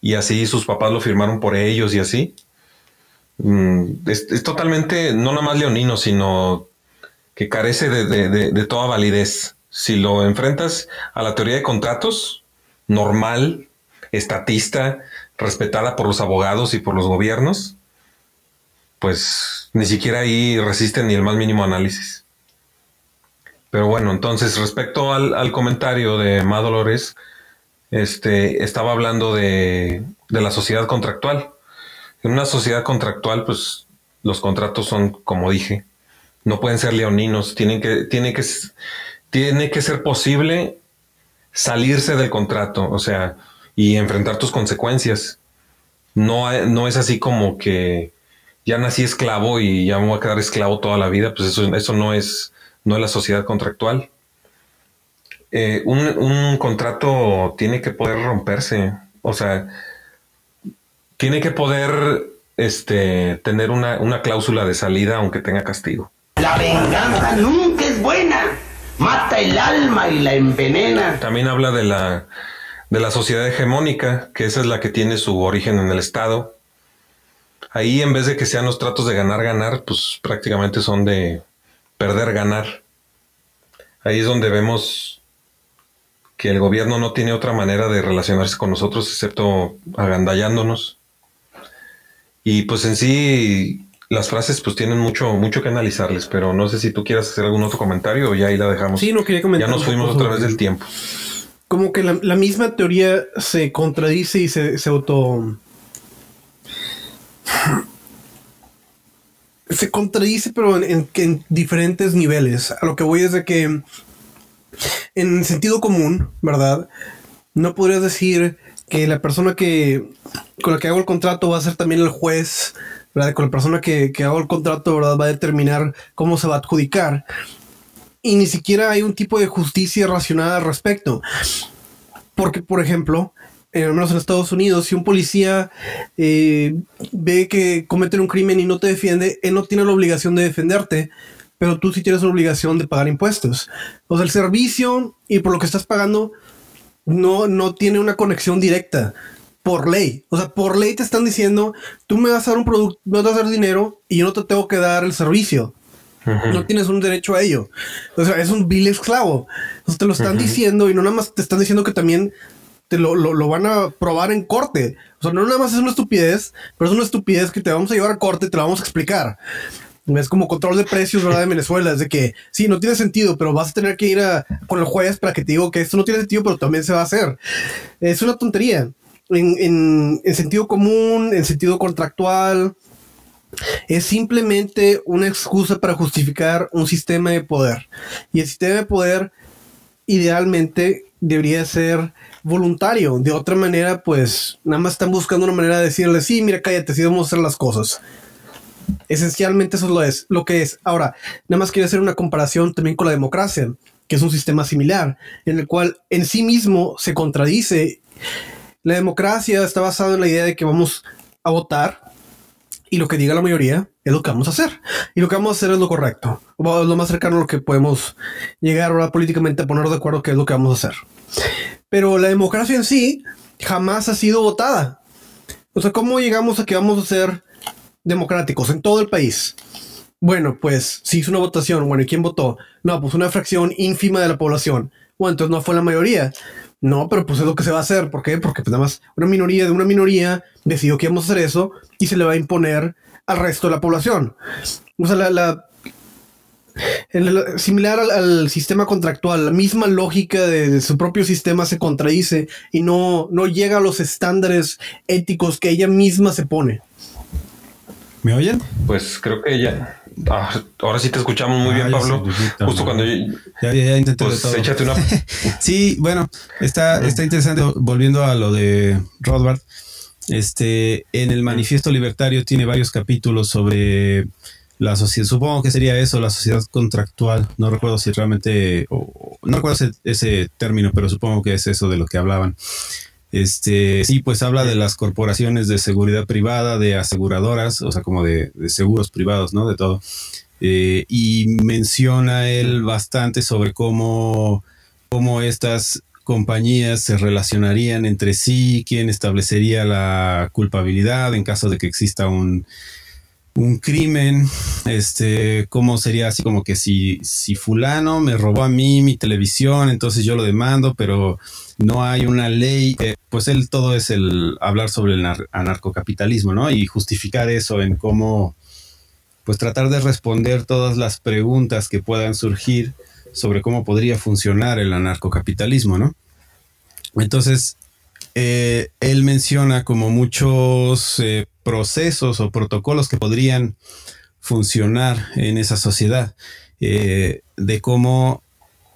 y así sus papás lo firmaron por ellos y así. Mm, es, totalmente, no nada más leonino, sino que carece de, de, de, de, toda validez. Si lo enfrentas a la teoría de contratos, normal, estatista, respetada por los abogados y por los gobiernos, pues ni siquiera ahí resiste ni el más mínimo análisis. Pero bueno, entonces respecto al, comentario de Ma Dolores, este, estaba hablando de, de la sociedad contractual. En una sociedad contractual, pues los contratos son, como dije, no pueden ser leoninos, tienen que, tiene que, tiene que ser posible salirse del contrato, o sea, y enfrentar tus consecuencias. No, no es así como que ya nací esclavo y ya me voy a quedar esclavo toda la vida, pues eso, eso no es, no es la sociedad contractual. Eh, un, un contrato tiene que poder romperse, o sea, tiene que poder este, tener una, una, cláusula de salida aunque tenga castigo. La venganza nunca es buena. Mata el alma y la envenena. También habla de la, de la sociedad hegemónica, que esa es la que tiene su origen en el Estado. Ahí en vez de que sean los tratos de ganar-ganar, pues prácticamente son de perder-ganar. Ahí es donde vemos que el gobierno no tiene otra manera de relacionarse con nosotros excepto agandallándonos. Y pues en sí las frases pues tienen mucho, mucho que analizarles, pero no sé si tú quieras hacer algún otro comentario o ya ahí la dejamos. Sí, no quería comentar. Ya nos fuimos otra vez del tiempo. Como que la, la misma teoría se contradice y se, se, auto... Se contradice, pero en, en, en diferentes niveles. A lo que voy es de que en sentido común, ¿verdad? No podrías decir que la persona que con la que hago el contrato va a ser también el juez ¿verdad? Con la persona que, que haga el contrato, ¿verdad? Va a determinar cómo se va a adjudicar. Y ni siquiera hay un tipo de justicia racional al respecto. Porque, por ejemplo, eh, al menos en Estados Unidos, si un policía eh, ve que cometen un crimen y no te defiende, él no tiene la obligación de defenderte, pero tú sí tienes la obligación de pagar impuestos. O sea, el servicio y por lo que estás pagando no, no tiene una conexión directa por ley. O sea, por ley te están diciendo, tú me vas a dar un producto, me vas a dar dinero y yo no te tengo que dar el servicio. No tienes un derecho a ello. O sea, es un vil esclavo. Entonces te lo están diciendo y no nada más te están diciendo que también te lo, lo, van a probar en corte. O sea, no nada más es una estupidez, pero es una estupidez que te vamos a llevar a corte y te la vamos a explicar. Es como control de precios, ¿verdad? De Venezuela. Es de que sí, no tiene sentido, pero vas a tener que ir a, con el juez para que te diga que esto no tiene sentido, pero también se va a hacer. Es una tontería. En, en, en sentido común, en sentido contractual, es simplemente una excusa para justificar un sistema de poder. Y el sistema de poder idealmente debería ser voluntario. De otra manera, pues nada más están buscando una manera de decirle, sí, mira, cállate, sí vamos a hacer las cosas. Esencialmente eso es lo, es, lo que es. Ahora, nada más quiero hacer una comparación también con la democracia, que es un sistema similar, en el cual en sí mismo se contradice. La democracia está basada en la idea de que vamos a votar y lo que diga la mayoría es lo que vamos a hacer. Y lo que vamos a hacer es lo correcto. O lo más cercano a lo que podemos llegar ahora políticamente a poner de acuerdo qué es lo que vamos a hacer. Pero la democracia en sí jamás ha sido votada. O sea, ¿cómo llegamos a que vamos a ser democráticos en todo el país? Bueno, pues si hizo una votación. Bueno, ¿y quién votó? No, pues una fracción ínfima de la población. Bueno, entonces no fue la mayoría. No, pero pues es lo que se va a hacer. ¿Por qué? Porque pues nada más una minoría de una minoría decidió que íbamos a hacer eso y se le va a imponer al resto de la población. O sea, la, la el, similar al, al, sistema contractual, la misma lógica de, de, su propio sistema se contradice y no, no llega a los estándares éticos que ella misma se pone. ¿Me oyen? Pues creo que ya. Ah, ahora sí te escuchamos muy ah, bien, Pablo. Sí, Justo cuando yo, ya, ya, pues, de todo. échate una. sí, bueno, está, está interesante. Volviendo a lo de Rothbard, este, en el manifiesto libertario tiene varios capítulos sobre la sociedad. Supongo que sería eso, la sociedad contractual. No recuerdo si realmente, o, no recuerdo ese, ese término, pero supongo que es eso de lo que hablaban. Este, sí, pues habla de las corporaciones de seguridad privada, de aseguradoras, o sea, como de, de seguros privados, ¿no? De todo. Eh, y menciona él bastante sobre cómo, cómo estas compañías se relacionarían entre sí, quién establecería la culpabilidad en caso de que exista un, un crimen, este, cómo sería así como que si, si fulano me robó a mí mi televisión, entonces yo lo demando, pero no hay una ley, pues él todo es el hablar sobre el anarcocapitalismo, ¿no? Y justificar eso en cómo, pues tratar de responder todas las preguntas que puedan surgir sobre cómo podría funcionar el anarcocapitalismo, ¿no? Entonces, eh, él menciona como muchos eh, procesos o protocolos que podrían funcionar en esa sociedad, eh, de cómo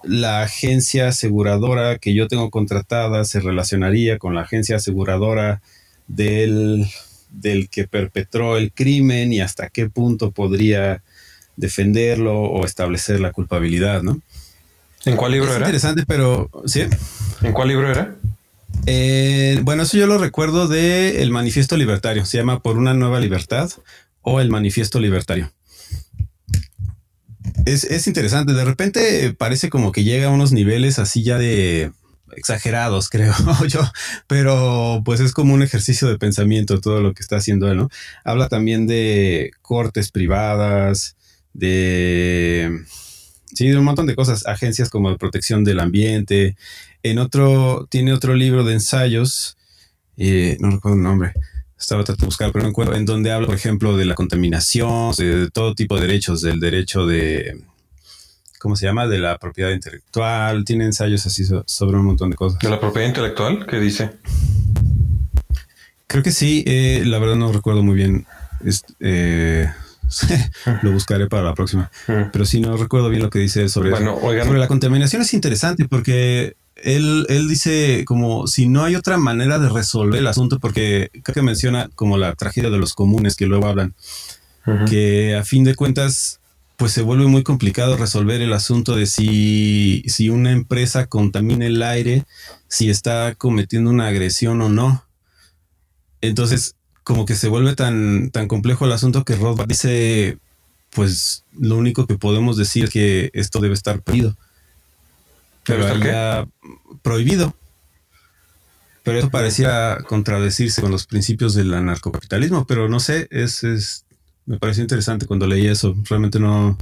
la agencia aseguradora que yo tengo contratada se relacionaría con la agencia aseguradora del, del que perpetró el crimen y hasta qué punto podría defenderlo o establecer la culpabilidad, ¿no? ¿En cuál libro es era? Interesante, pero sí. ¿En cuál libro era? Eh, bueno, eso yo lo recuerdo de el Manifiesto Libertario. Se llama Por una nueva libertad o el Manifiesto Libertario. Es, es, interesante. De repente parece como que llega a unos niveles así ya de exagerados, creo yo, pero pues es como un ejercicio de pensamiento todo lo que está haciendo él, ¿no? Habla también de cortes privadas, de... Sí, de un montón de cosas, agencias como de protección del ambiente. En otro, tiene otro libro de ensayos, eh, no recuerdo el nombre, estaba tratando de buscar, pero no encuentro, en donde habla, por ejemplo, de la contaminación, de todo tipo de derechos, del derecho de, ¿cómo se llama? De la propiedad intelectual, tiene ensayos así so, sobre un montón de cosas. ¿De la propiedad intelectual? ¿Qué dice? Creo que sí, eh, la verdad no recuerdo muy bien. Es, eh, lo buscaré para la próxima. Pero sí, no recuerdo bien lo que dice sobre bueno, eso. Oigan. Sobre la contaminación es interesante porque él, él dice como si no hay otra manera de resolver el asunto, porque creo que menciona como la tragedia de los comunes que luego hablan, que a fin de cuentas pues se vuelve muy complicado resolver el asunto de si, si una empresa contamina el aire, si está cometiendo una agresión o no. Entonces, como que se vuelve tan, tan complejo el asunto que Rothbard dice, pues lo único que podemos decir es que esto debe estar prohibido. Pero había prohibido. Pero eso parecía contradecirse con los principios del anarcocapitalismo, pero no sé, es, es me pareció interesante cuando leí eso. Realmente no,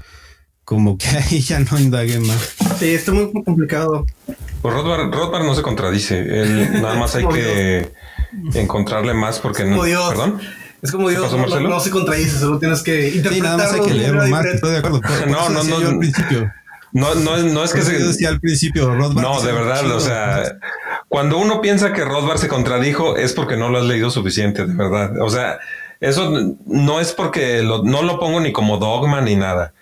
como que ahí ya no indagué más. Sí, está muy complicado. Pues Rothbard, no se contradice. Él, nada más hay que encontrarle más porque no. Perdón. Es como Dios, no, no, se contradice, solo tienes que interpretarlo. Sí, nada más hay que leerlo más, estoy de acuerdo. no, no, no. Al principio. No, no, no es que se decía al principio Rothbard. No, de verdad, o sea, cuando uno piensa que Rothbard se contradijo es porque no lo has leído suficiente, de verdad. O sea, eso no es porque no lo pongo ni como dogma ni nada.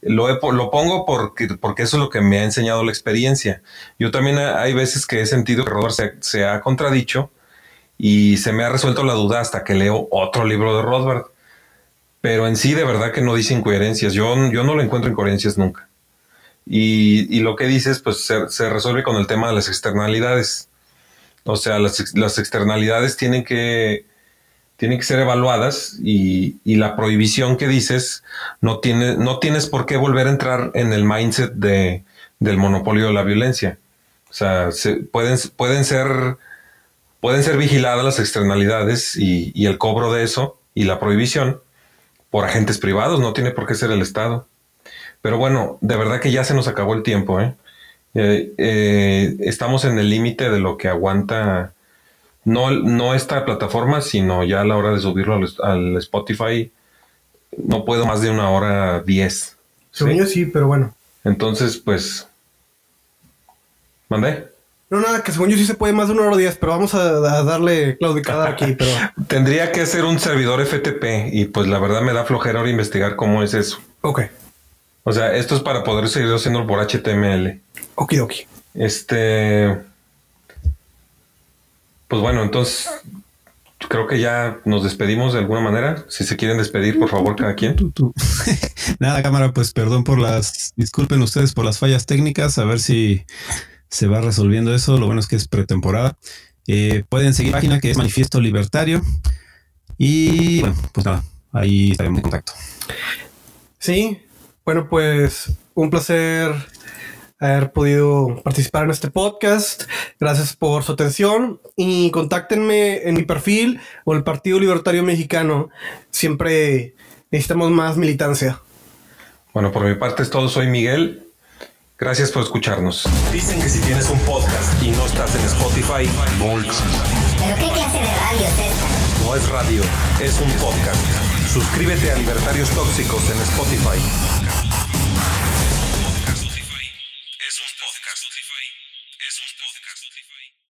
Lo, lo pongo porque, porque eso es lo que me ha enseñado la experiencia. Yo también hay veces que he sentido que Rothbard se, ha contradicho y se me ha resuelto la duda hasta que leo otro libro de Rothbard. Pero en sí, de verdad que no dice incoherencias. Yo, yo no lo encuentro incoherencias nunca. Y, lo que dices, pues se, resuelve con el tema de las externalidades. O sea, las, externalidades tienen que, tienen que ser evaluadas y, la prohibición que dices no, tiene, no tienes por qué volver a entrar en el mindset de, del monopolio de la violencia. O sea, pueden, pueden, ser, pueden ser vigiladas las externalidades y, el cobro de eso y la prohibición por agentes privados, no tiene por qué ser el Estado. Pero bueno, de verdad que ya se nos acabó el tiempo. ¿eh? Eh, eh, estamos en el límite de lo que aguanta no, no esta plataforma, sino ya a la hora de subirlo al, Spotify, no puedo más de una hora diez. Según yo sí, pero bueno. Entonces, pues. ¿Mandé? No, nada, que según yo sí se puede más de una hora diez, pero vamos a, darle claudicada aquí. Pero... Tendría que ser un servidor FTP y pues la verdad me da flojera ahora investigar cómo es eso. Ok. O sea, esto es para poder seguir haciendo por HTML. Okidoki. Este. Pues bueno, entonces creo que ya nos despedimos de alguna manera. Si se quieren despedir, por favor, cada quien. Nada, cámara, pues perdón por las, disculpen ustedes por las fallas técnicas, a ver si se va resolviendo eso. Lo bueno es que es pretemporada. Eh, pueden seguir la página que es Manifiesto Libertario. Y bueno, pues nada, ahí estaremos en contacto. Sí, bueno, pues un placer haber podido participar en este podcast. Gracias por su atención y contáctenme en mi perfil o el Partido Libertario Mexicano. Siempre necesitamos más militancia. Bueno, por mi parte es todo. Soy Miguel. Gracias por escucharnos. Dicen que si tienes un podcast y no estás en Spotify, no ¿Pero qué clase de radio es esta? No es radio, es un podcast. Suscríbete a Libertarios Tóxicos en Spotify.